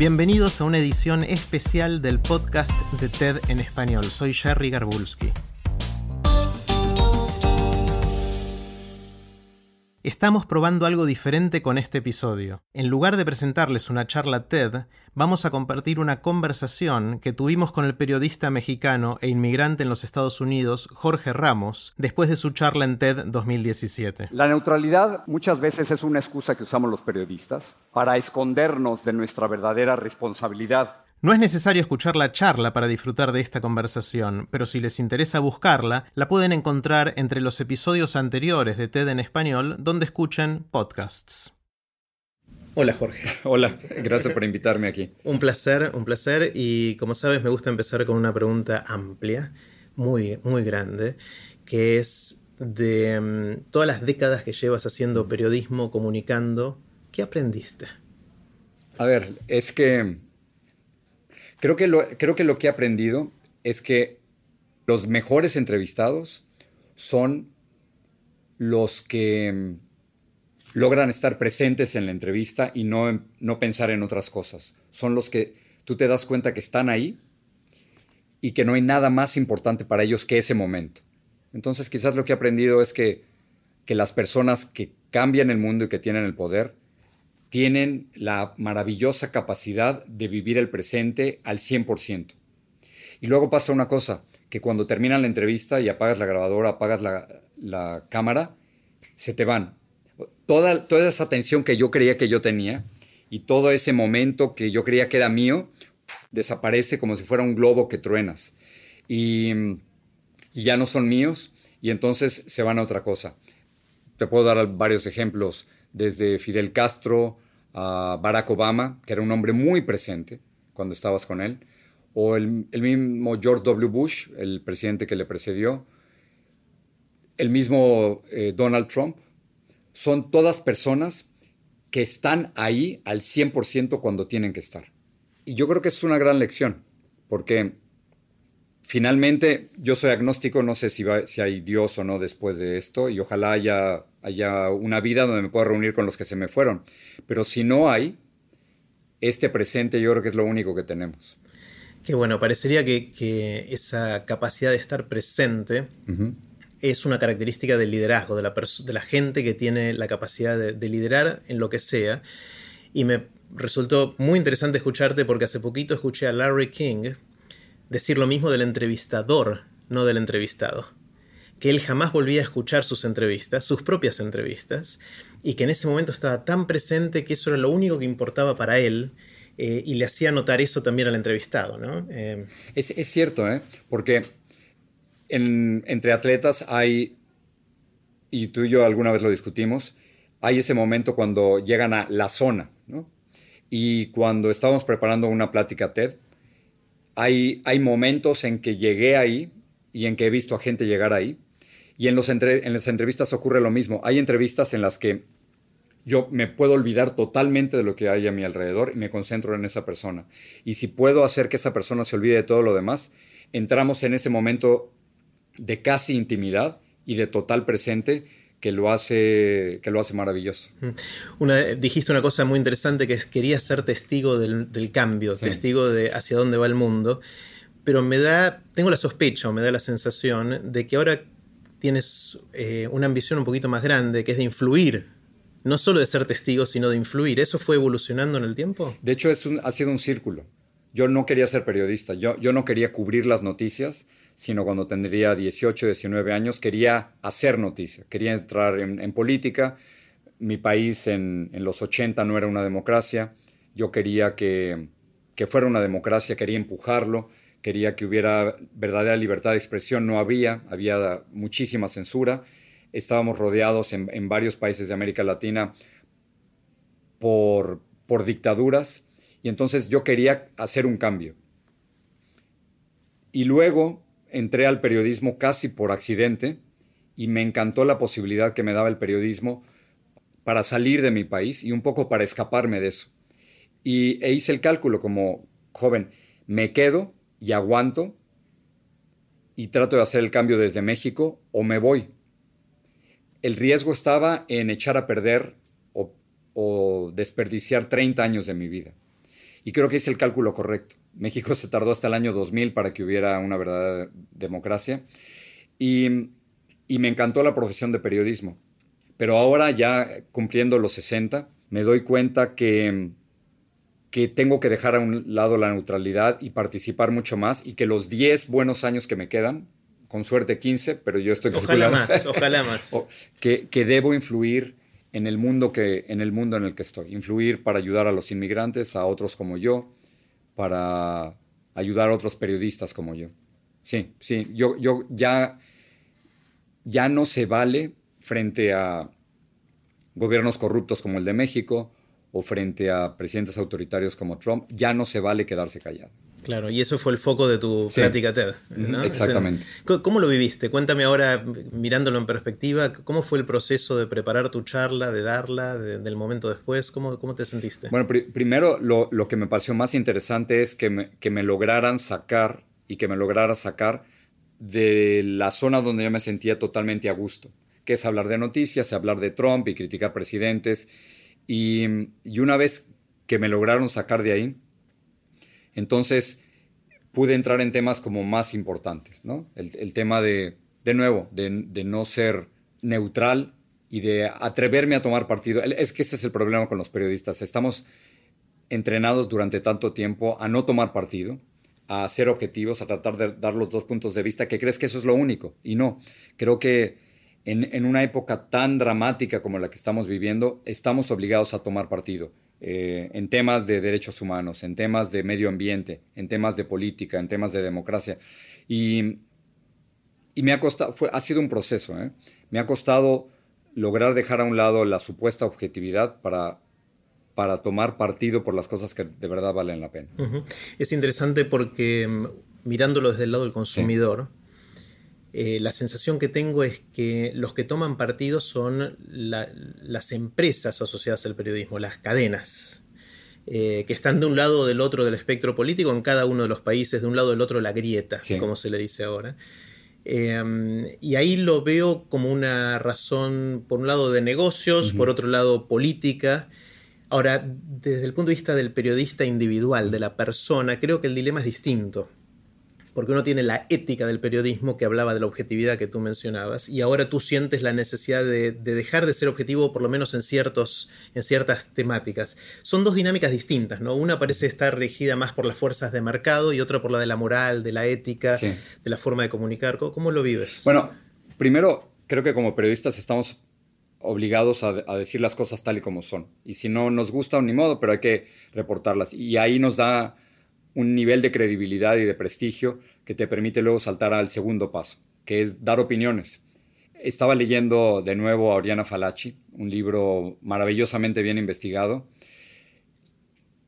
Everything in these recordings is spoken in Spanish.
Bienvenidos a una edición especial del podcast de TED en español. Soy Jerry Garbulski. Estamos probando algo diferente con este episodio. En lugar de presentarles una charla TED, vamos a compartir una conversación que tuvimos con el periodista mexicano e inmigrante en los Estados Unidos, Jorge Ramos, después de su charla en TED 2017. La neutralidad muchas veces es una excusa que usamos los periodistas para escondernos de nuestra verdadera responsabilidad no es necesario escuchar la charla para disfrutar de esta conversación, pero si les interesa buscarla, la pueden encontrar entre los episodios anteriores de TED en español donde escuchen podcasts. Hola Jorge. Hola, gracias por invitarme aquí. Un placer, un placer y como sabes me gusta empezar con una pregunta amplia, muy, muy grande, que es de mm, todas las décadas que llevas haciendo periodismo, comunicando, ¿qué aprendiste? A ver, es que Creo que, lo, creo que lo que he aprendido es que los mejores entrevistados son los que mm, logran estar presentes en la entrevista y no, no pensar en otras cosas. Son los que tú te das cuenta que están ahí y que no hay nada más importante para ellos que ese momento. Entonces quizás lo que he aprendido es que, que las personas que cambian el mundo y que tienen el poder tienen la maravillosa capacidad de vivir el presente al 100%. Y luego pasa una cosa, que cuando terminan la entrevista y apagas la grabadora, apagas la, cámara, se te van. Toda, toda esa atención que yo creía que yo tenía y todo ese momento que yo creía que era mío, desaparece como si fuera un globo que truenas. Y, y ya no son míos y entonces se van a otra cosa. Te puedo dar varios ejemplos desde Fidel Castro a Barack Obama, que era un hombre muy presente cuando estabas con él, o el, mismo George W. Bush, el presidente que le precedió, el mismo eh, Donald Trump, son todas personas que están ahí al 100% cuando tienen que estar. Y yo creo que es una gran lección, porque finalmente yo soy agnóstico, no sé si, si hay Dios o no después de esto, y ojalá haya haya una vida donde me pueda reunir con los que se me fueron. Pero si no hay, este presente yo creo que es lo único que tenemos. Qué bueno, parecería que, esa capacidad de estar presente es una característica del liderazgo, de la, de la gente que tiene la capacidad de, liderar en lo que sea. Y me resultó muy interesante escucharte porque hace poquito escuché a Larry King decir lo mismo del entrevistador, no del entrevistado que él jamás volvía a escuchar sus entrevistas, sus propias entrevistas, y que en ese momento estaba tan presente que eso era lo único que importaba para él, eh, y le hacía notar eso también al entrevistado. ¿no? Eh, es, cierto, ¿eh? porque entre atletas hay, y tú y yo alguna vez lo discutimos, hay ese momento cuando llegan a la zona, ¿no? Y cuando estábamos preparando una plática TED, hay, hay momentos en que llegué ahí y en que he visto a gente llegar ahí y en, los en las entrevistas ocurre lo mismo. Hay entrevistas en las que yo me puedo olvidar totalmente de lo que hay a mi alrededor y me concentro en esa persona. Y si puedo hacer que esa persona se olvide de todo lo demás, entramos en ese momento de casi intimidad y de total presente que lo hace, que lo hace maravilloso. Una, dijiste una cosa muy interesante que es quería ser testigo del, cambio, testigo de hacia dónde va el mundo, pero me da, tengo la sospecha o me da la sensación de que ahora tienes eh, una ambición un poquito más grande, que es de influir, no solo de ser testigo, sino de influir. ¿Eso fue evolucionando en el tiempo? De hecho, ha sido un círculo. Yo no quería ser periodista, yo, no quería cubrir las noticias, sino cuando tendría 18, 19 años, quería hacer noticia, quería entrar en, política. Mi país en, los 80 no era una democracia, yo quería que, que fuera una democracia, quería empujarlo quería que hubiera verdadera libertad de expresión, no había, había muchísima censura. estábamos rodeados en, varios países de América Latina por, por dictaduras y entonces yo quería hacer un cambio. Y luego entré al periodismo casi por accidente y me encantó la posibilidad que me daba el periodismo para salir de mi país y un poco para escaparme de eso. Y e hice el cálculo como joven, me quedo y aguanto y trato de hacer el cambio desde México o me voy. El riesgo estaba en echar a perder o, desperdiciar 30 años de mi vida. Y creo que hice el cálculo correcto. México se tardó hasta el año 2000 para que hubiera una verdadera democracia. Y, y me encantó la profesión de periodismo. Pero ahora ya cumpliendo los 60, me doy cuenta que, que tengo que dejar a un lado la neutralidad y participar mucho más y que los 10 buenos años que me quedan, con suerte 15, pero yo estoy Ojalá más, ojalá más. que, que debo influir en el mundo que en el mundo en el que estoy, influir para ayudar a los inmigrantes, a otros como yo, para ayudar a otros periodistas como yo. Sí, sí, yo, yo ya, ya no se vale frente a gobiernos corruptos como el de México o frente a presidentes autoritarios como Trump, ya no se vale quedarse callado. Claro, y eso fue el foco de tu plática TED. Exactamente. ¿Cómo lo viviste? Cuéntame ahora, mirándolo en perspectiva, ¿cómo fue el proceso de preparar tu charla, de darla, del momento después? ¿Cómo, cómo te sentiste? Bueno, primero lo, lo, que me pareció más interesante es que me, que me lograran sacar y que me lograra sacar de la zona donde yo me sentía totalmente a gusto, que es hablar de noticias, hablar de Trump y criticar presidentes. Y, una vez que me lograron sacar de ahí, entonces pude entrar en temas como más importantes, ¿no? El, tema de, de nuevo, de, no ser neutral y de atreverme a tomar partido. Es que ese es el problema con los periodistas. Estamos entrenados durante tanto tiempo a no tomar partido, a ser objetivos, a tratar de dar los dos puntos de vista, que crees que eso es lo único. Y no, creo que en, en una época tan dramática como la que estamos viviendo, estamos obligados a tomar partido. Eh, en temas de derechos humanos, en temas de medio ambiente, en temas de política, en temas de democracia. Y, y me ha costado, fue, ha sido un proceso, ¿eh? me ha costado lograr dejar a un lado la supuesta objetividad para, para tomar partido por las cosas que de verdad valen la pena. Es interesante porque mm, mirándolo desde el lado del consumidor, eh, la sensación que tengo es que los que toman partido son las empresas asociadas al periodismo, las cadenas, eh, que están de un lado o del otro del espectro político en cada uno de los países, de un lado o del otro la grieta, como se le dice ahora. Eh, y ahí lo veo como una razón, por un lado, de negocios, por otro lado, política. Ahora, desde el punto de vista del periodista individual, de la persona, creo que el dilema es distinto porque uno tiene la ética del periodismo que hablaba de la objetividad que tú mencionabas, y ahora tú sientes la necesidad de, dejar de ser objetivo, por lo menos en, ciertos, en ciertas temáticas. Son dos dinámicas distintas, ¿no? Una parece estar regida más por las fuerzas de mercado y otra por la de la moral, de la ética, de la forma de comunicar. ¿Cómo, lo vives? Bueno, primero, creo que como periodistas estamos obligados a, a, decir las cosas tal y como son. Y si no nos gusta, ni modo, pero hay que reportarlas. Y ahí nos da un nivel de credibilidad y de prestigio que te permite luego saltar al segundo paso, que es dar opiniones. Estaba leyendo de nuevo a Oriana Falachi, un libro maravillosamente bien investigado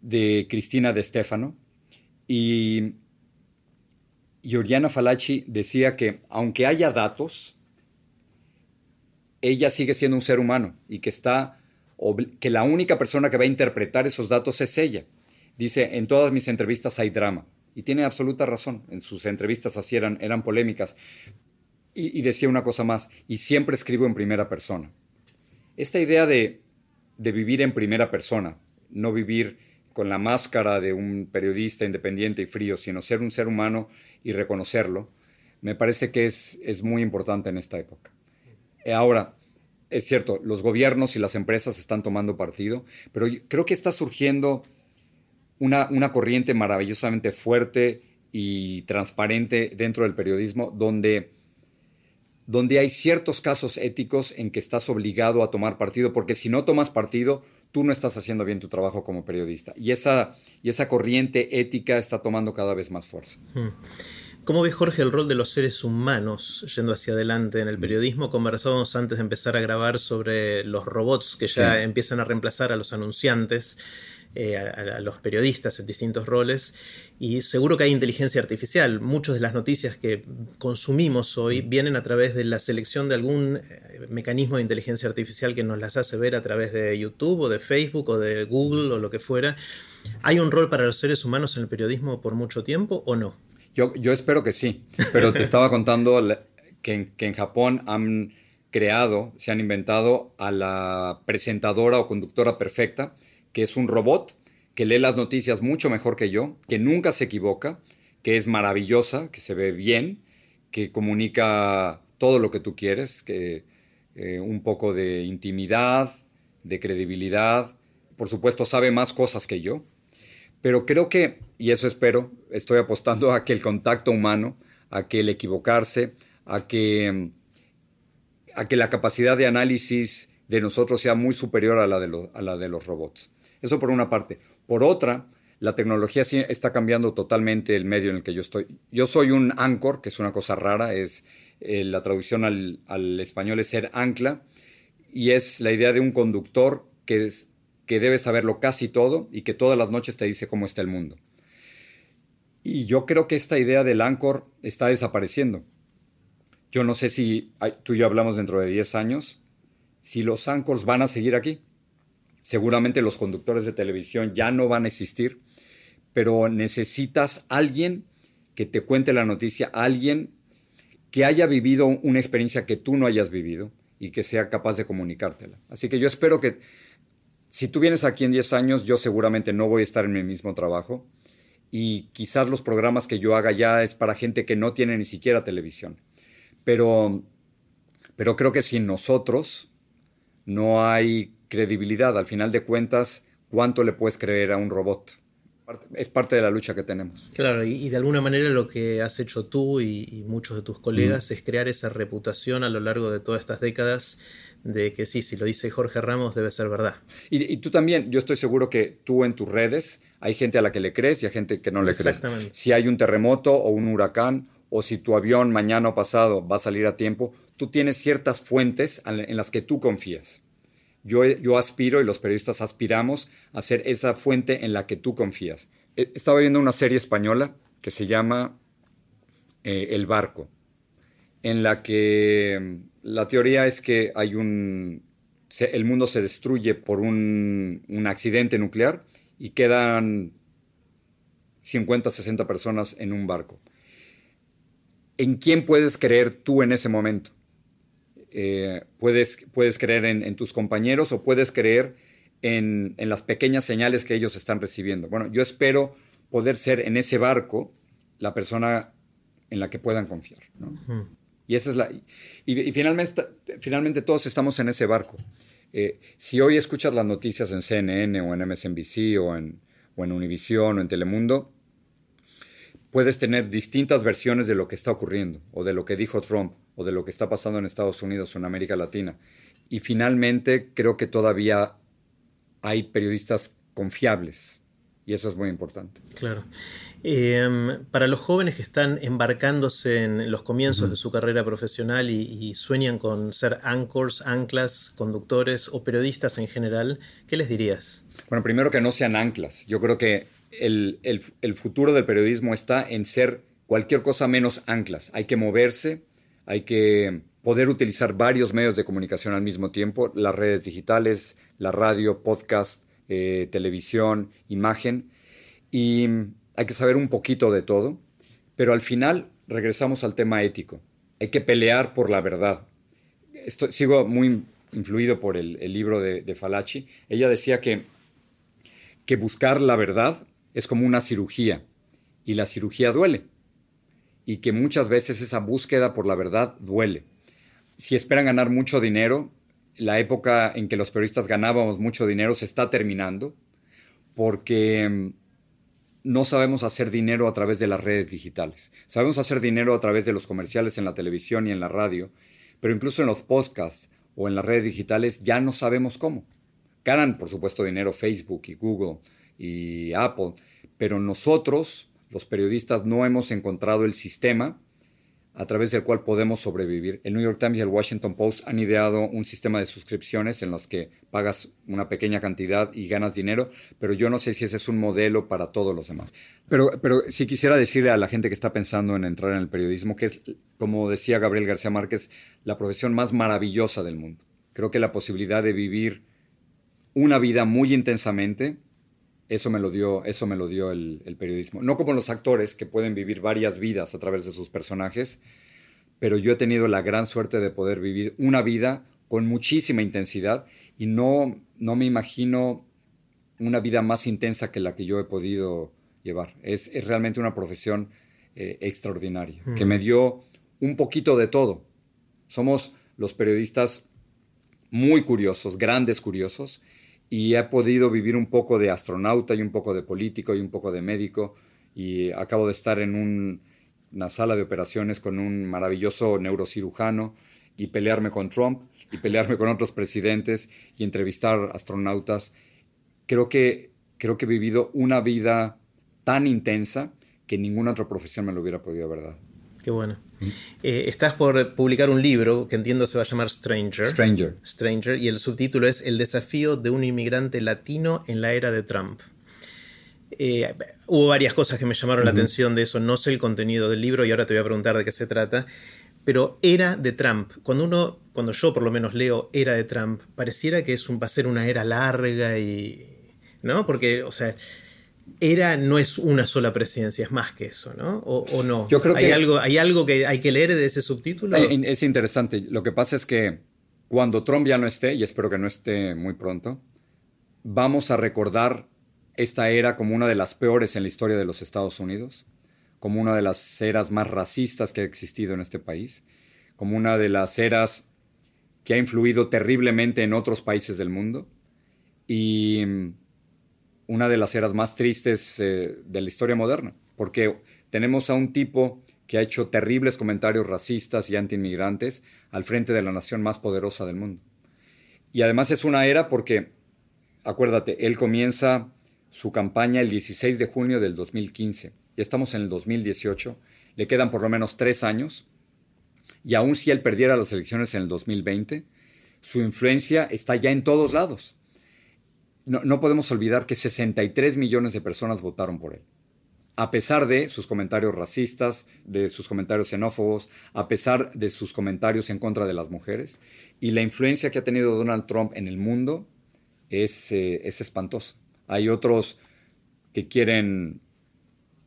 de Cristina de Stefano, y, y Oriana Falachi decía que aunque haya datos, ella sigue siendo un ser humano y que está que la única persona que va a interpretar esos datos es ella. Dice, en todas mis entrevistas hay drama. Y tiene absoluta razón. En sus entrevistas así eran, eran polémicas. Y, decía una cosa más, y siempre escribo en primera persona. Esta idea de, vivir en primera persona, no vivir con la máscara de un periodista independiente y frío, sino ser un ser humano y reconocerlo, me parece que es, es muy importante en esta época. Ahora, es cierto, los gobiernos y las empresas están tomando partido, pero creo que está surgiendo una, corriente maravillosamente fuerte y transparente dentro del periodismo donde, donde hay ciertos casos éticos en que estás obligado a tomar partido, porque si no tomas partido, tú no estás haciendo bien tu trabajo como periodista. Y esa, y esa corriente ética está tomando cada vez más fuerza. Hmm. ¿Cómo ve Jorge el rol de los seres humanos yendo hacia adelante en el periodismo? Conversábamos antes de empezar a grabar sobre los robots que ya empiezan a reemplazar a los anunciantes. Eh, a, los periodistas en distintos roles y seguro que hay inteligencia artificial. Muchas de las noticias que consumimos hoy vienen a través de la selección de algún eh, mecanismo de inteligencia artificial que nos las hace ver a través de YouTube o de Facebook o de Google o lo que fuera. ¿Hay un rol para los seres humanos en el periodismo por mucho tiempo o no? Yo, yo espero que sí, pero te estaba contando que que en Japón han creado, se han inventado a la presentadora o conductora perfecta que es un robot que lee las noticias mucho mejor que yo, que nunca se equivoca, que es maravillosa, que se ve bien, que comunica todo lo que tú quieres, que eh, un poco de intimidad, de credibilidad, por supuesto sabe más cosas que yo, pero creo que, y eso espero, estoy apostando a que el contacto humano, a que el equivocarse, a que, a que la capacidad de análisis de nosotros sea muy superior a la de, a la de los robots. Eso por una parte. Por otra, la tecnología sí está cambiando totalmente el medio en el que yo estoy. Yo soy un anchor, que es una cosa rara, es eh, la traducción al, español es ser ancla, y es la idea de un conductor que, es, debe saberlo casi todo y que todas las noches te dice cómo está el mundo. Y yo creo que esta idea del anchor está desapareciendo. Yo no sé si tú y yo hablamos dentro de 10 años, si los anchors van a seguir aquí. Seguramente los conductores de televisión ya no van a existir, pero necesitas alguien que te cuente la noticia, alguien que haya vivido una experiencia que tú no hayas vivido y que sea capaz de comunicártela. Así que yo espero que si tú vienes aquí en 10 años, yo seguramente no voy a estar en mi mismo trabajo y quizás los programas que yo haga ya es para gente que no tiene ni siquiera televisión. Pero, pero creo que sin nosotros no hay credibilidad. Al final de cuentas, ¿cuánto le puedes creer a un robot? Es parte de la lucha que tenemos. Claro, y, de alguna manera lo que has hecho tú y, muchos de tus colegas mm. es crear esa reputación a lo largo de todas estas décadas de que sí, si lo dice Jorge Ramos debe ser verdad. Y, tú también, yo estoy seguro que tú en tus redes hay gente a la que le crees y hay gente que no le crees. Si hay un terremoto o un huracán o si tu avión mañana o pasado va a salir a tiempo, tú tienes ciertas fuentes en las que tú confías. Yo, aspiro y los periodistas aspiramos a ser esa fuente en la que tú confías. Eh, estaba viendo una serie española que se llama eh, El Barco, en la que mm, la teoría es que hay un, el mundo se destruye por un, un accidente nuclear y quedan 50, 60 personas en un barco. ¿En quién puedes creer tú en ese momento? Eh, puedes, puedes creer en, tus compañeros o puedes creer en, las pequeñas señales que ellos están recibiendo. Bueno, yo espero poder ser en ese barco la persona en la que puedan confiar. Y esa es la. Y, finalmente, finalmente todos estamos en ese barco. Eh, si hoy escuchas las noticias en CNN o en MSNBC o en, o en Univision o en Telemundo, puedes tener distintas versiones de lo que está ocurriendo, o de lo que dijo Trump, o de lo que está pasando en Estados Unidos o en América Latina. Y finalmente creo que todavía hay periodistas confiables, y eso es muy importante. Claro. Em, para los jóvenes que están embarcándose en los comienzos de su carrera profesional y, sueñan con ser anchors, anclas, conductores o periodistas en general, ¿qué les dirías? Bueno, primero que no sean anclas. Yo creo que el, futuro del periodismo está en ser cualquier cosa menos anclas. Hay que moverse, hay que poder utilizar varios medios de comunicación al mismo tiempo, las redes digitales, la radio, podcast, eh, televisión, imagen, y hay que saber un poquito de todo, pero al final regresamos al tema ético. Hay que pelear por la verdad. sigo muy influido por el, libro de, de. Ella decía que, que buscar la verdad es como una cirugía y la cirugía duele y que muchas veces esa búsqueda por la verdad duele. Si esperan ganar mucho dinero, la época en que los periodistas ganábamos mucho dinero se está terminando porque mm, no sabemos hacer dinero a través de las redes digitales. Sabemos hacer dinero a través de los comerciales en la televisión y en la radio, pero incluso en los podcasts o en las redes digitales ya no sabemos cómo. Ganan, por supuesto, dinero Facebook y Google, y Apple, pero nosotros los periodistas no hemos encontrado el sistema a través del cual podemos sobrevivir. El New York Times y el Washington Post han ideado un sistema de suscripciones en los que pagas una pequeña cantidad y ganas dinero, pero yo no sé si ese es un modelo para todos los demás. Pero, pero sí quisiera decirle a la gente que está pensando en entrar en el periodismo que es, como decía Gabriel García Márquez, la profesión más maravillosa del mundo. Creo que la posibilidad de vivir una vida muy intensamente, eso me lo dio, eso me lo dio el, periodismo. No como los actores que pueden vivir varias vidas a través de sus personajes, pero yo he tenido la gran suerte de poder vivir una vida con muchísima intensidad y no, no me imagino una vida más intensa que la que yo he podido llevar. Es, realmente una profesión eh, extraordinaria, que me dio un poquito de todo. Somos los periodistas muy curiosos, grandes curiosos, y he podido vivir un poco de astronauta y un poco de político y un poco de médico y acabo de estar en una sala de operaciones con un maravilloso neurocirujano y pelearme con Trump y pelearme con otros presidentes y entrevistar astronautas. Creo que, creo que he vivido una vida tan intensa que ninguna otra profesión me lo hubiera podido haber dado. Qué bueno. Eh, estás por publicar un libro que entiendo se va a llamar Stranger. Stranger. Stranger. Y el subtítulo es El desafío de un inmigrante latino en la era de Trump. Eh, hubo varias cosas que me llamaron la atención de eso. No sé el contenido del libro y ahora te voy a preguntar de qué se trata. Pero era de Trump. Cuando uno, cuando yo por lo menos leo era de Trump, pareciera que es un, va a ser una era larga y. ¿No? Porque, o sea, era no es una sola presidencia, es más que eso, ¿no? O, no. Yo creo ¿Hay que algo, hay algo que hay que leer de ese subtítulo. Eh, es interesante. Lo que pasa es que cuando Trump ya no esté, y espero que no esté muy pronto, vamos a recordar esta era como una de las peores en la historia de los Estados Unidos, como una de las eras más racistas que ha existido en este país, como una de las eras que ha influido terriblemente en otros países del mundo. Y una de las eras más tristes eh, de la historia moderna, porque tenemos a un tipo que ha hecho terribles comentarios racistas y antiinmigrantes al frente de la nación más poderosa del mundo. Y además es una era porque, acuérdate, él comienza su campaña el 16 de junio del 2015. Ya estamos en el 2018, le quedan por lo menos tres años, y aun si él perdiera las elecciones en el 2020, su influencia está ya en todos lados no, podemos olvidar que 63 millones de personas votaron por él. A pesar de sus comentarios racistas, de sus comentarios xenófobos, a pesar de sus comentarios en contra de las mujeres, y la influencia que ha tenido Donald Trump en el mundo es, eh, es espantosa. Hay otros que quieren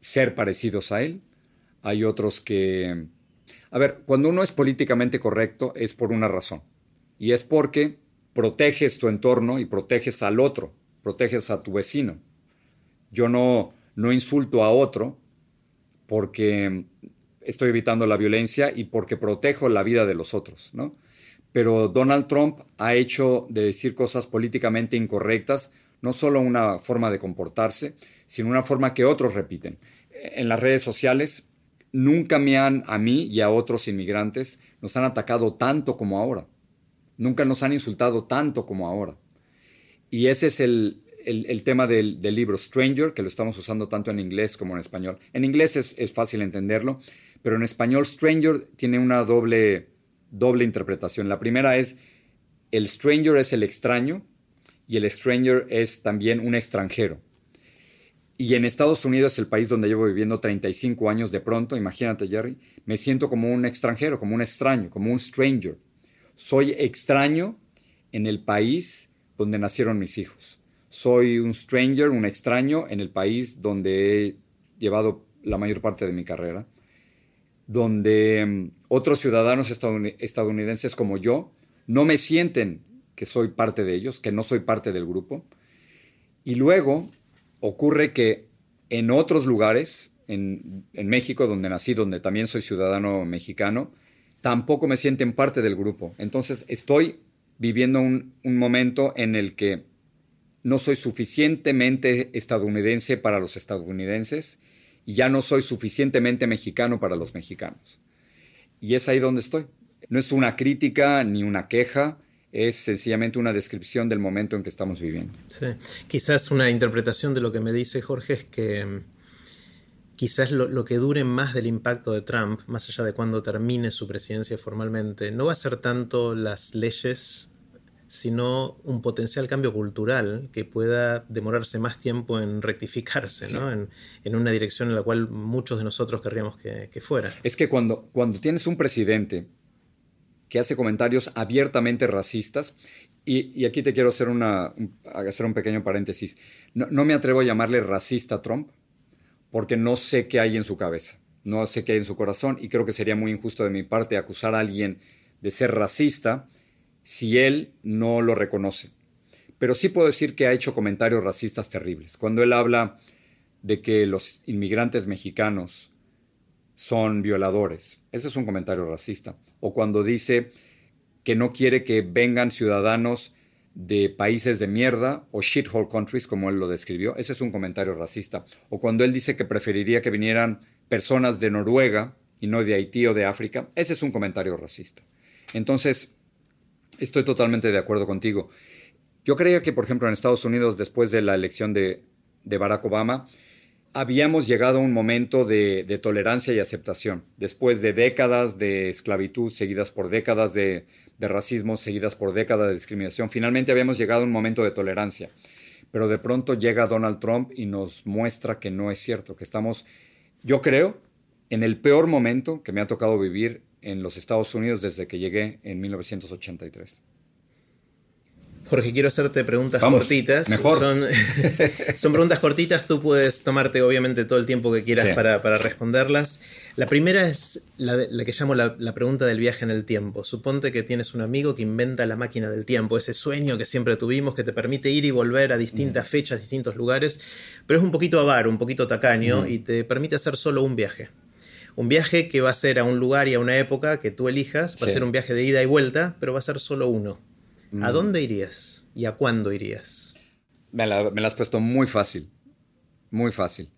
ser parecidos a él, hay otros que... A ver, cuando uno es políticamente correcto es por una razón, y es porque proteges tu entorno y proteges al otro, proteges a tu vecino. Yo no, no insulto a otro porque estoy evitando la violencia y porque protejo la vida de los otros, ¿no? Pero Donald Trump ha hecho de decir cosas políticamente incorrectas no solo una forma de comportarse, sino una forma que otros repiten. En las redes sociales nunca me han, a mí y a otros inmigrantes, nos han atacado tanto como ahora. Nunca nos han insultado tanto como ahora. Y ese es el, tema del, libro Stranger, que lo estamos usando tanto en inglés como en español. En inglés es, fácil entenderlo, pero en español Stranger tiene una doble, doble interpretación. La primera es, el stranger es el extraño y el stranger es también un extranjero. Y en Estados Unidos, el país donde llevo viviendo 35 años, de pronto, imagínate Jerry, me siento como un extranjero, como un extraño, como un stranger. Soy extraño en el país donde nacieron mis hijos. Soy un stranger, un extraño en el país donde he llevado la mayor parte de mi carrera, donde mm, otros ciudadanos estadounidenses como yo no me sienten que soy parte de ellos, que no soy parte del grupo. Y luego ocurre que en otros lugares, en, en México, donde nací, donde también soy ciudadano mexicano, tampoco me sienten parte del grupo. Entonces estoy viviendo un, momento en el que no soy suficientemente estadounidense para los estadounidenses y ya no soy suficientemente mexicano para los mexicanos. Y es ahí donde estoy. No es una crítica ni una queja, es sencillamente una descripción del momento en que estamos viviendo. Sí, quizás una interpretación de lo que me dice Jorge es que quizás lo, que dure más del impacto de Trump, más allá de cuando termine su presidencia formalmente, no va a ser tanto las leyes, sino un potencial cambio cultural que pueda demorarse más tiempo en rectificarse, ¿no? en, una dirección en la cual muchos de nosotros querríamos que, fuera. Es que cuando, cuando tienes un presidente que hace comentarios abiertamente racistas, y, aquí te quiero hacer, una, hacer un pequeño paréntesis, no, no me atrevo a llamarle racista a Trump, porque no sé qué hay en su cabeza, no sé qué hay en su corazón y creo que sería muy injusto de mi parte acusar a alguien de ser racista si él no lo reconoce. Pero sí puedo decir que ha hecho comentarios racistas terribles. Cuando él habla de que los inmigrantes mexicanos son violadores, ese es un comentario racista. O cuando dice que no quiere que vengan ciudadanos de países de mierda o shithole countries, como él lo describió. Ese es un comentario racista. O cuando él dice que preferiría que vinieran personas de Noruega y no de Haití o de África, ese es un comentario racista. Entonces, estoy totalmente de acuerdo contigo. Yo creía que, por ejemplo, en Estados Unidos, después de la elección de, de Barack Obama, habíamos llegado a un momento de, tolerancia y aceptación, después de décadas de esclavitud seguidas por décadas de, racismo, seguidas por décadas de discriminación. Finalmente habíamos llegado a un momento de tolerancia, pero de pronto llega Donald Trump y nos muestra que no es cierto, que estamos, yo creo, en el peor momento que me ha tocado vivir en los Estados Unidos desde que llegué en 1983. Jorge, quiero hacerte preguntas cortitas. Son, son, preguntas cortitas, tú puedes tomarte obviamente todo el tiempo que quieras para, responderlas. La primera es la, que llamo la, pregunta del viaje en el tiempo. Suponte que tienes un amigo que inventa la máquina del tiempo, ese sueño que siempre tuvimos que te permite ir y volver a distintas mm. fechas, distintos lugares, pero es un poquito avaro, un poquito tacaño mm. y te permite hacer solo un viaje. Un viaje que va a ser a un lugar y a una época que tú elijas, va a ser un viaje de ida y vuelta, pero va a ser solo uno. ¿A mm. dónde irías y a cuándo irías? Me la, has puesto muy fácil, muy fácil.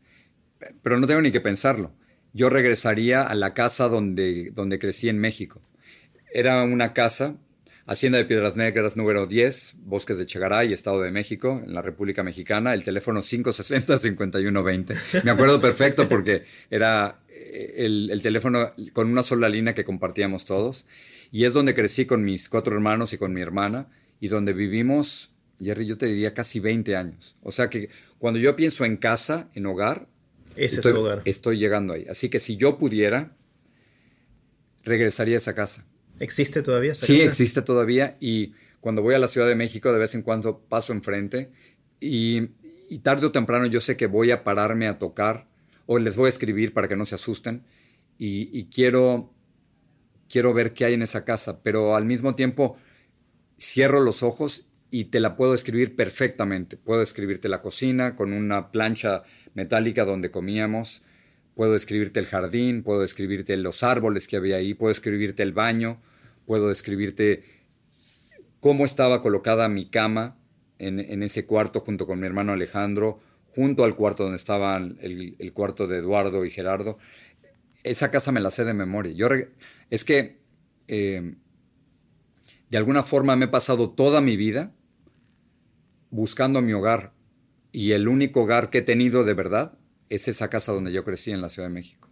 Pero no tengo ni que pensarlo. Yo regresaría a la casa donde, donde crecí en México. Era una casa, Hacienda de Piedras Negras número 10, Bosques de Chegaray, Estado de México, en la República Mexicana, el teléfono 560-5120. Me acuerdo perfecto porque era el, el, teléfono con una sola línea que compartíamos todos. Y es donde crecí con mis cuatro hermanos y con mi hermana y donde vivimos, Jerry, yo te diría casi 20 años. O sea que cuando yo pienso en casa, en hogar, estoy, hogar. estoy llegando ahí. Así que si yo pudiera, regresaría a esa casa. ¿Existe todavía esa sí, existe todavía y cuando voy a la Ciudad de México de vez en cuando paso enfrente y, y tarde o temprano yo sé que voy a pararme a tocar o les voy a escribir para que no se asusten y, quiero quiero ver qué hay en esa casa, pero al mismo tiempo cierro los ojos y te la puedo escribir perfectamente. Puedo escribirte la cocina con una plancha metálica donde comíamos, puedo escribirte el jardín, puedo escribirte los árboles que había ahí, puedo escribirte el baño, puedo escribirte cómo estaba colocada mi cama en, ese cuarto junto con mi hermano Alejandro, junto al cuarto donde estaban el, el cuarto de Eduardo y Gerardo. Esa casa me la sé de memoria. Yo es que eh, de alguna forma me he pasado toda mi vida buscando mi hogar y el único hogar que he tenido de verdad es esa casa donde yo crecí en la Ciudad de México.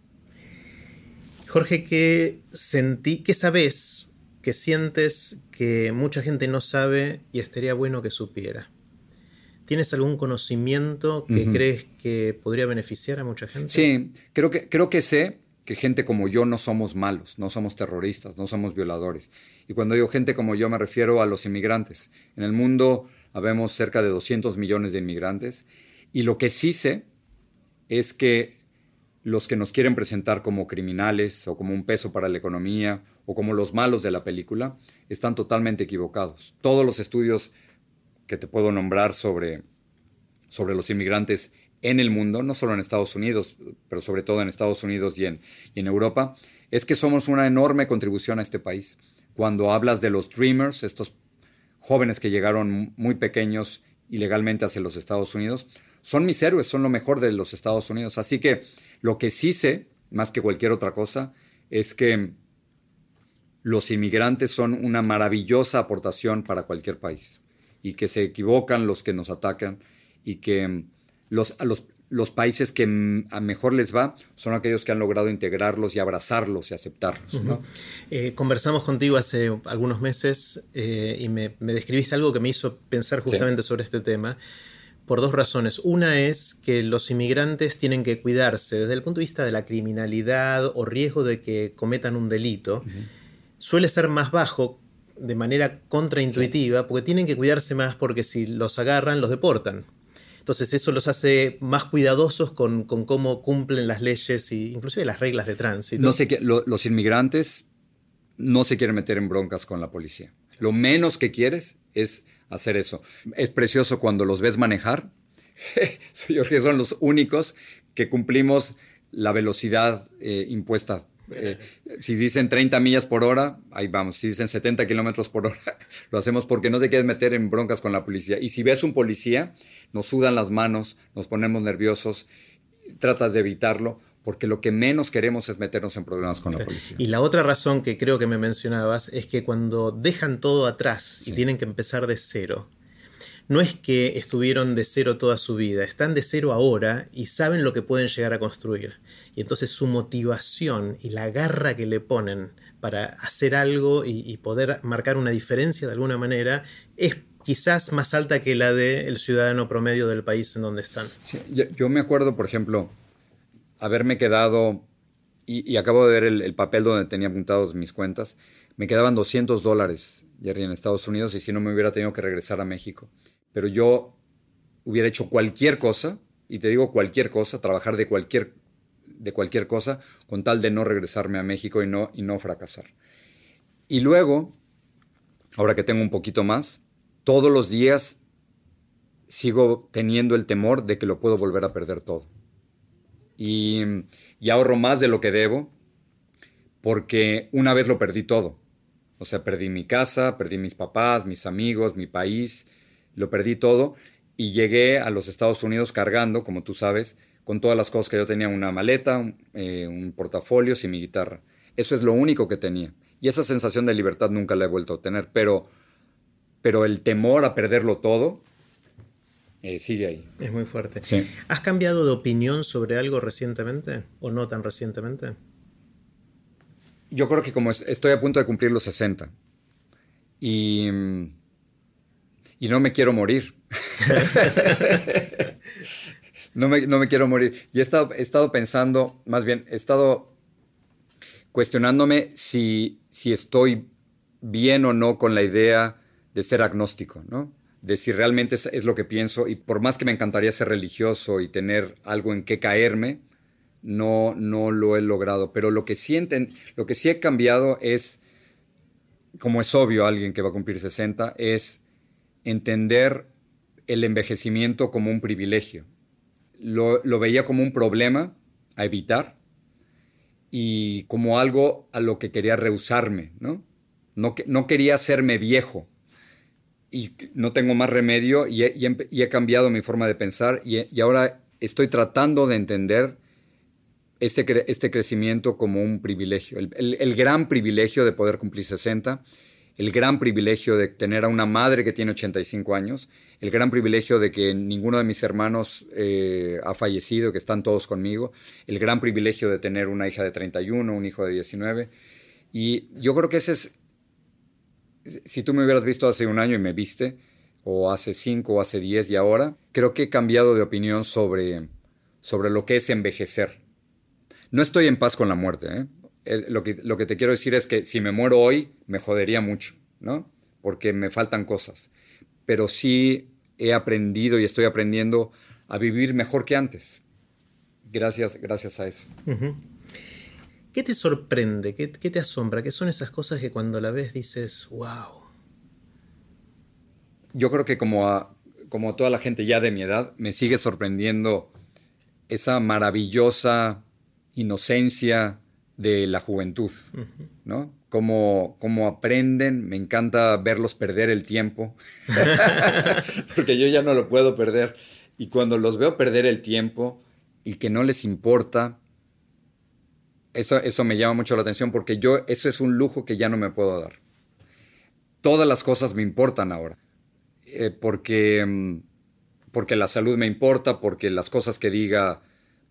Jorge, ¿qué sentí, qué sabes, qué sientes que mucha gente no sabe y estaría bueno que supiera? ¿Tienes algún conocimiento que crees que podría beneficiar a mucha gente? Sí, creo que, creo que sé que gente como yo no somos malos, no somos terroristas, no somos violadores. Y cuando digo gente como yo me refiero a los inmigrantes. En el mundo habemos cerca de 200 millones de inmigrantes y lo que sí sé es que los que nos quieren presentar como criminales o como un peso para la economía o como los malos de la película están totalmente equivocados. Todos los estudios que te puedo nombrar sobre, sobre los inmigrantes en el mundo, no solo en Estados Unidos, pero sobre todo en Estados Unidos y en, en Europa, es que somos una enorme contribución a este país. Cuando hablas de los Dreamers, estos jóvenes que llegaron muy pequeños ilegalmente hacia los Estados Unidos, son mis héroes, son lo mejor de los Estados Unidos. Así que lo que sí sé, más que cualquier otra cosa, es que los inmigrantes son una maravillosa aportación para cualquier país y que se equivocan los que nos atacan y que los, los países que a mejor les va son aquellos que han logrado integrarlos y abrazarlos y aceptarlos. Eh, conversamos contigo hace algunos meses eh, y me, describiste algo que me hizo pensar justamente sobre este tema por dos razones. Una es que los inmigrantes tienen que cuidarse desde el punto de vista de la criminalidad o riesgo de que cometan un delito. Suele ser más bajo de manera contraintuitiva porque tienen que cuidarse más porque si los agarran los deportan. Entonces eso los hace más cuidadosos con, cómo cumplen las leyes e inclusive las reglas de tránsito. No sé, los inmigrantes no se quieren meter en broncas con la policía. Lo menos que quieres es hacer eso. Es precioso cuando los ves manejar. Yo que son los únicos que cumplimos la velocidad eh, impuesta. Eh, si dicen 30 millas por hora, ahí vamos. Si dicen 70 kilómetros por hora, lo hacemos porque no te quieres meter en broncas con la policía. Y si ves un policía, nos sudan las manos, nos ponemos nerviosos, tratas de evitarlo porque lo que menos queremos es meternos en problemas con la policía. Y la otra razón que creo que me mencionabas es que cuando dejan todo atrás y tienen que empezar de cero, no es que estuvieron de cero toda su vida, están de cero ahora y saben lo que pueden llegar a construir. Y entonces su motivación y la garra que le ponen para hacer algo y, poder marcar una diferencia de alguna manera es quizás más alta que la del ciudadano promedio del país en donde están. yo me acuerdo, por ejemplo, haberme quedado, y, acabo de ver el, papel donde tenía apuntados mis cuentas, me quedaban 200 dólares, Jerry, en Estados Unidos, y si no me hubiera tenido que regresar a México. Pero yo hubiera hecho cualquier cosa, y te digo cualquier cosa, trabajar de cualquier, de cualquier cosa, con tal de no regresarme a México y no, y no fracasar. Y luego, ahora que tengo un poquito más, todos los días sigo teniendo el temor de que lo puedo volver a perder todo y, ahorro más de lo que debo porque una vez lo perdí todo. O sea, perdí mi casa, perdí mis papás, mis amigos, mi país, lo perdí todo y llegué a los Estados Unidos cargando, como tú sabes, con todas las cosas que yo tenía, una maleta, un, eh, un portafolio y mi guitarra. Eso es lo único que tenía. Y esa sensación de libertad nunca la he vuelto a tener, pero, pero el temor a perderlo todo eh, sigue ahí. Es muy fuerte. ¿Has cambiado de opinión sobre algo recientemente o no tan recientemente? Yo creo que como estoy a punto de cumplir los 60 y, y no me quiero morir. no, me, quiero morir. Y he estado, he estado pensando, más bien, he estado cuestionándome si, si estoy bien o no con la idea de ser agnóstico, ¿no? de si realmente es, lo que pienso y por más que me encantaría ser religioso y tener algo en qué caerme, no, no lo he logrado. Pero lo que, sienten, lo que sí he cambiado es, como es obvio alguien que va a cumplir 60, es entender el envejecimiento como un privilegio. Lo, veía como un problema a evitar y como algo a lo que quería rehusarme, ¿no? No, quería hacerme viejo, y no tengo más remedio y he, cambiado mi forma de pensar y, ahora estoy tratando de entender este, este crecimiento como un privilegio, el, gran privilegio de poder cumplir 60, el gran privilegio de tener a una madre que tiene 85 años, el gran privilegio de que ninguno de mis hermanos eh, ha fallecido, que están todos conmigo, el gran privilegio de tener una hija de 31, un hijo de 19. Y yo creo que ese es si tú me hubieras visto hace un año y me viste, o hace cinco o hace diez y ahora, creo que he cambiado de opinión sobre, sobre lo que es envejecer. No estoy en paz con la muerte. ¿eh? Lo, que, lo que te quiero decir es que si me muero hoy, me jodería mucho, ¿no? Porque me faltan cosas. Pero sí he aprendido y estoy aprendiendo a vivir mejor que antes. Gracias, gracias a eso. ¿Qué te sorprende? ¿Qué, te asombra? ¿Qué son esas cosas que cuando la ves dices, wow? Yo creo que como a, como toda la gente ya de mi edad, me sigue sorprendiendo esa maravillosa inocencia de la juventud, ¿no? Como, como, aprenden, me encanta verlos perder el tiempo, porque yo ya no lo puedo perder. Y cuando los veo perder el tiempo y que no les importa, eso, me llama mucho la atención porque yo, eso es un lujo que ya no me puedo dar. Todas las cosas me importan ahora. Eh, porque, mm, porque la salud me importa, porque las cosas que diga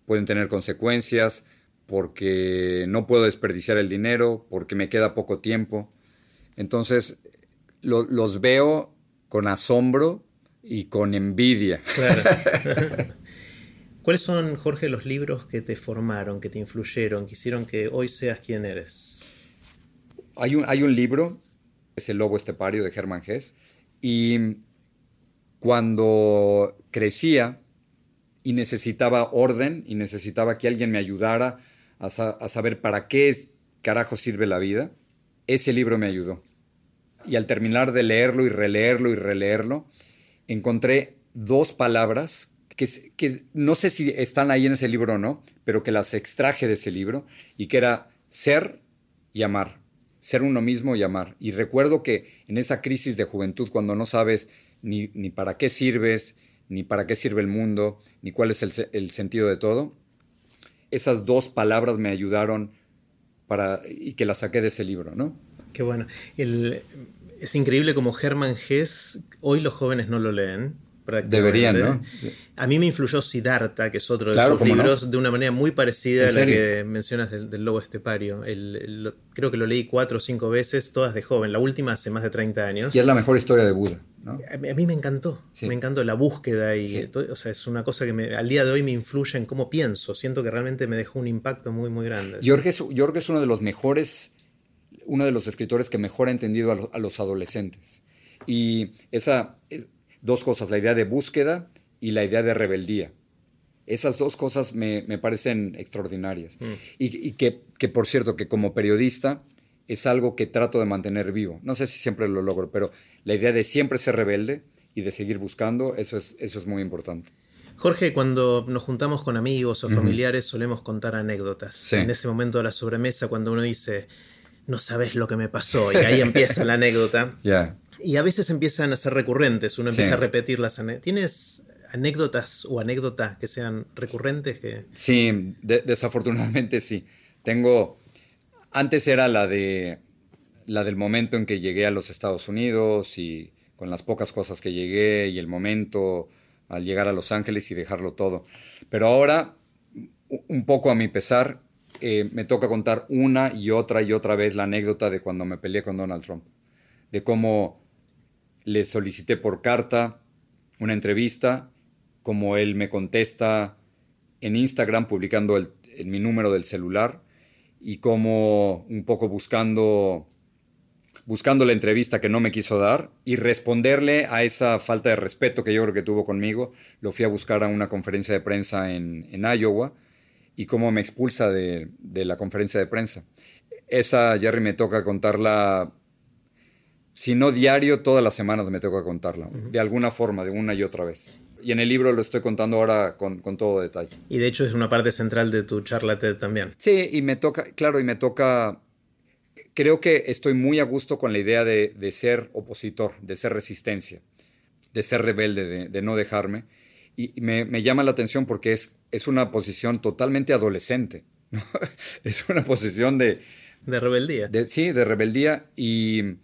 pueden tener consecuencias, porque no puedo desperdiciar el dinero, porque me queda poco tiempo. Entonces, los veo con asombro y con envidia. ¿Cuáles son, Jorge, los libros que te formaron, que te influyeron, que hicieron que hoy seas quien eres? Hay un, hay un libro, es El Lobo Estepario de Germán Hess, y cuando crecía y necesitaba orden y necesitaba que alguien me ayudara a, saber para qué carajo sirve la vida, ese libro me ayudó. Y al terminar de leerlo y releerlo y releerlo, encontré dos palabras que, que, no sé si están ahí en ese libro o no, pero que las extraje de ese libro y que era ser y amar, ser uno mismo y amar. Y recuerdo que en esa crisis de juventud, cuando no sabes ni, ni para qué sirves, ni para qué sirve el mundo, ni cuál es el, el sentido de todo, esas dos palabras me ayudaron para, y que las saqué de ese libro, ¿no? Qué bueno. El, es increíble como Hermann Hess, hoy los jóvenes no lo leen. Deberían, ¿no? A mí me influyó Siddhartha, que es otro de sus libros, de una manera muy parecida a la que mencionas del, lobo estepario. creo que lo leí cuatro o cinco veces, todas de joven. La última hace más de 30 años. Y es la mejor historia de Buda. ¿No? A, mí me encantó, me encantó la búsqueda y o sea, es una cosa que me, al día de hoy me influye en cómo pienso. Siento que realmente me dejó un impacto muy, muy grande. Jorge es, es uno de los mejores uno de los escritores que mejor ha entendido a, los adolescentes. Y esa, dos cosas, la idea de búsqueda y la idea de rebeldía. Esas dos cosas me, parecen extraordinarias. Mm. Y, que, que, por cierto, que como periodista es algo que trato de mantener vivo. No sé si siempre lo logro, pero la idea de siempre ser rebelde y de seguir buscando, eso es, eso es muy importante. Jorge, cuando nos juntamos con amigos o familiares solemos contar anécdotas. En ese momento de la sobremesa, cuando uno dice, no sabes lo que me pasó. Y ahí empieza la anécdota. Y a veces empiezan a ser recurrentes, uno empieza a repetir las anécdotas. ¿Tienes anécdotas o anécdotas que sean recurrentes? Que... Sí, desafortunadamente sí. Tengo, antes era la de la del momento en que llegué a los Estados Unidos y con las pocas cosas que llegué y el momento al llegar a Los Ángeles y dejarlo todo. Pero ahora, un poco a mi pesar, eh, me toca contar una y otra y otra vez la anécdota de cuando me peleé con Donald Trump, de cómo le solicité por carta una entrevista, como él me contesta en Instagram publicando mi número del celular y como un poco buscando buscando la entrevista que no me quiso dar y responderle a esa falta de respeto que yo creo que tuvo conmigo, lo fui a buscar a una conferencia de prensa en, en Iowa y cómo me expulsa de, la conferencia de prensa. Esa, Jerry, me toca contarla, si no diario, todas las semanas me toca contarla, de alguna forma, de una y otra vez. Y en el libro lo estoy contando ahora con, todo detalle. Y de hecho es una parte central de tu charla TED también. Sí, y me toca, claro, y me toca, creo que estoy muy a gusto con la idea de, ser opositor, de ser resistencia, de ser rebelde, de, no dejarme. Y me, me llama la atención porque es es una posición totalmente adolescente. es una posición de... De rebeldía. sí, de rebeldía y,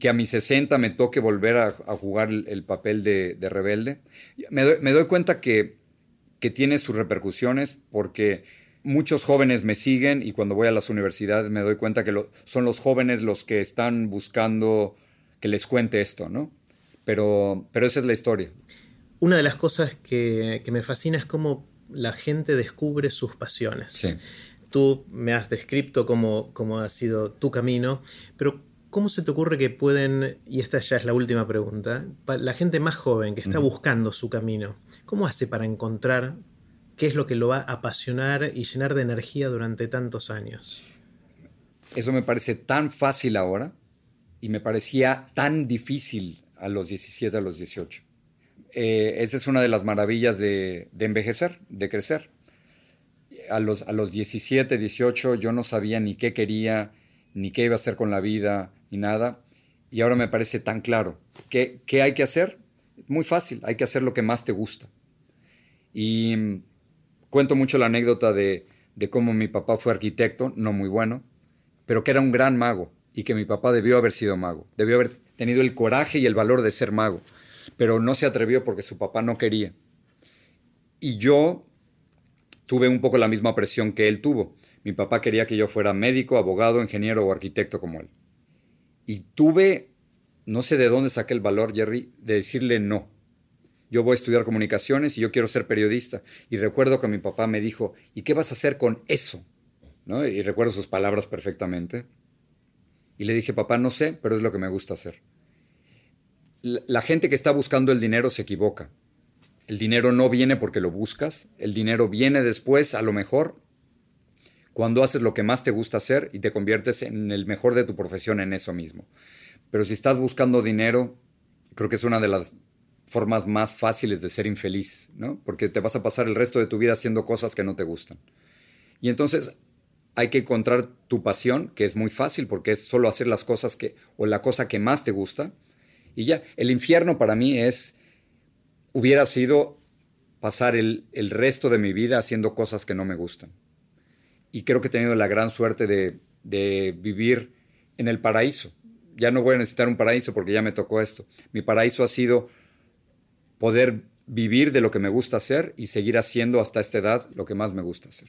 que a mis 60 me toque volver a, jugar el, papel de, rebelde. Me doy, cuenta que, tiene sus repercusiones porque muchos jóvenes me siguen y cuando voy a las universidades me doy cuenta que son los jóvenes los que están buscando que les cuente esto, ¿no? Pero, pero esa es la historia. Una de las cosas que, que me fascina es cómo la gente descubre sus pasiones. Tú me has descrito cómo, cómo ha sido tu camino, pero ¿cómo se te ocurre que pueden, y esta ya es la última pregunta, la gente más joven que está buscando su camino, ¿cómo hace para encontrar qué es lo que lo va a apasionar y llenar de energía durante tantos años? Eso me parece tan fácil ahora y me parecía tan difícil a los 17, a los 18. Eh, esa es una de las maravillas de, envejecer, de crecer. A los, a los 17, 18 yo no sabía ni qué quería, ni qué iba a hacer con la vida, ni nada. Y ahora me parece tan claro. ¿Qué, qué hay que hacer? Muy fácil, hay que hacer lo que más te gusta. Y mm, cuento mucho la anécdota de, de cómo mi papá fue arquitecto, no muy bueno, pero que era un gran mago y que mi papá debió haber sido mago, debió haber tenido el coraje y el valor de ser mago pero no se atrevió porque su papá no quería. Y yo tuve un poco la misma presión que él tuvo. Mi papá quería que yo fuera médico, abogado, ingeniero o arquitecto como él. Y tuve, no sé de dónde saqué el valor, Jerry, de decirle no. Yo voy a estudiar comunicaciones y yo quiero ser periodista. Y recuerdo que mi papá me dijo, ¿y qué vas a hacer con eso? ¿No? Y recuerdo sus palabras perfectamente. Y le dije, papá, no sé, pero es lo que me gusta hacer. La gente que está buscando el dinero se equivoca. El dinero no viene porque lo buscas, el dinero viene después, a lo mejor, cuando haces lo que más te gusta hacer y te conviertes en el mejor de tu profesión en eso mismo. Pero si estás buscando dinero, creo que es una de las formas más fáciles de ser infeliz, ¿no? Porque te vas a pasar el resto de tu vida haciendo cosas que no te gustan. Y entonces hay que encontrar tu pasión, que es muy fácil porque es solo hacer las cosas que, o la cosa que más te gusta. Y ya, el infierno para mí es, hubiera sido pasar el, el resto de mi vida haciendo cosas que no me gustan. Y creo que he tenido la gran suerte de, vivir en el paraíso. Ya no voy a necesitar un paraíso porque ya me tocó esto. Mi paraíso ha sido poder vivir de lo que me gusta hacer y seguir haciendo hasta esta edad lo que más me gusta hacer.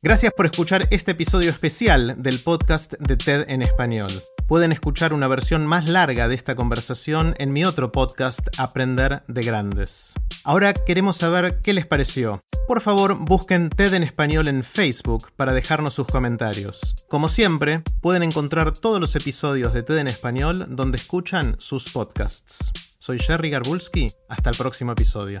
Gracias por escuchar este episodio especial del podcast de TED en español. Pueden escuchar una versión más larga de esta conversación en mi otro podcast, Aprender de Grandes. Ahora queremos saber qué les pareció. Por favor, busquen TED en español en Facebook para dejarnos sus comentarios. Como siempre, pueden encontrar todos los episodios de TED en español donde escuchan sus podcasts. Soy Jerry Garbulski, hasta el próximo episodio.